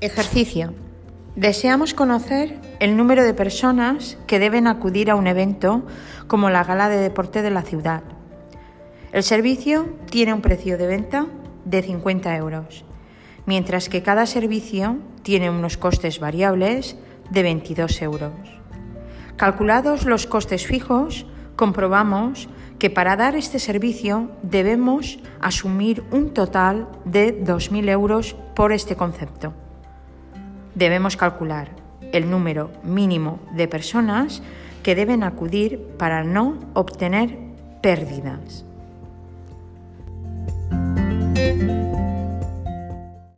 Ejercicio. Deseamos conocer el número de personas que deben acudir a un evento como la gala de deporte de la ciudad. El servicio tiene un precio de venta de 50 euros, mientras que cada servicio tiene unos costes variables de 22 euros. Calculados los costes fijos, comprobamos que para dar este servicio debemos asumir un total de 2.000 euros por este concepto. Debemos calcular el número mínimo de personas que deben acudir para no obtener pérdidas.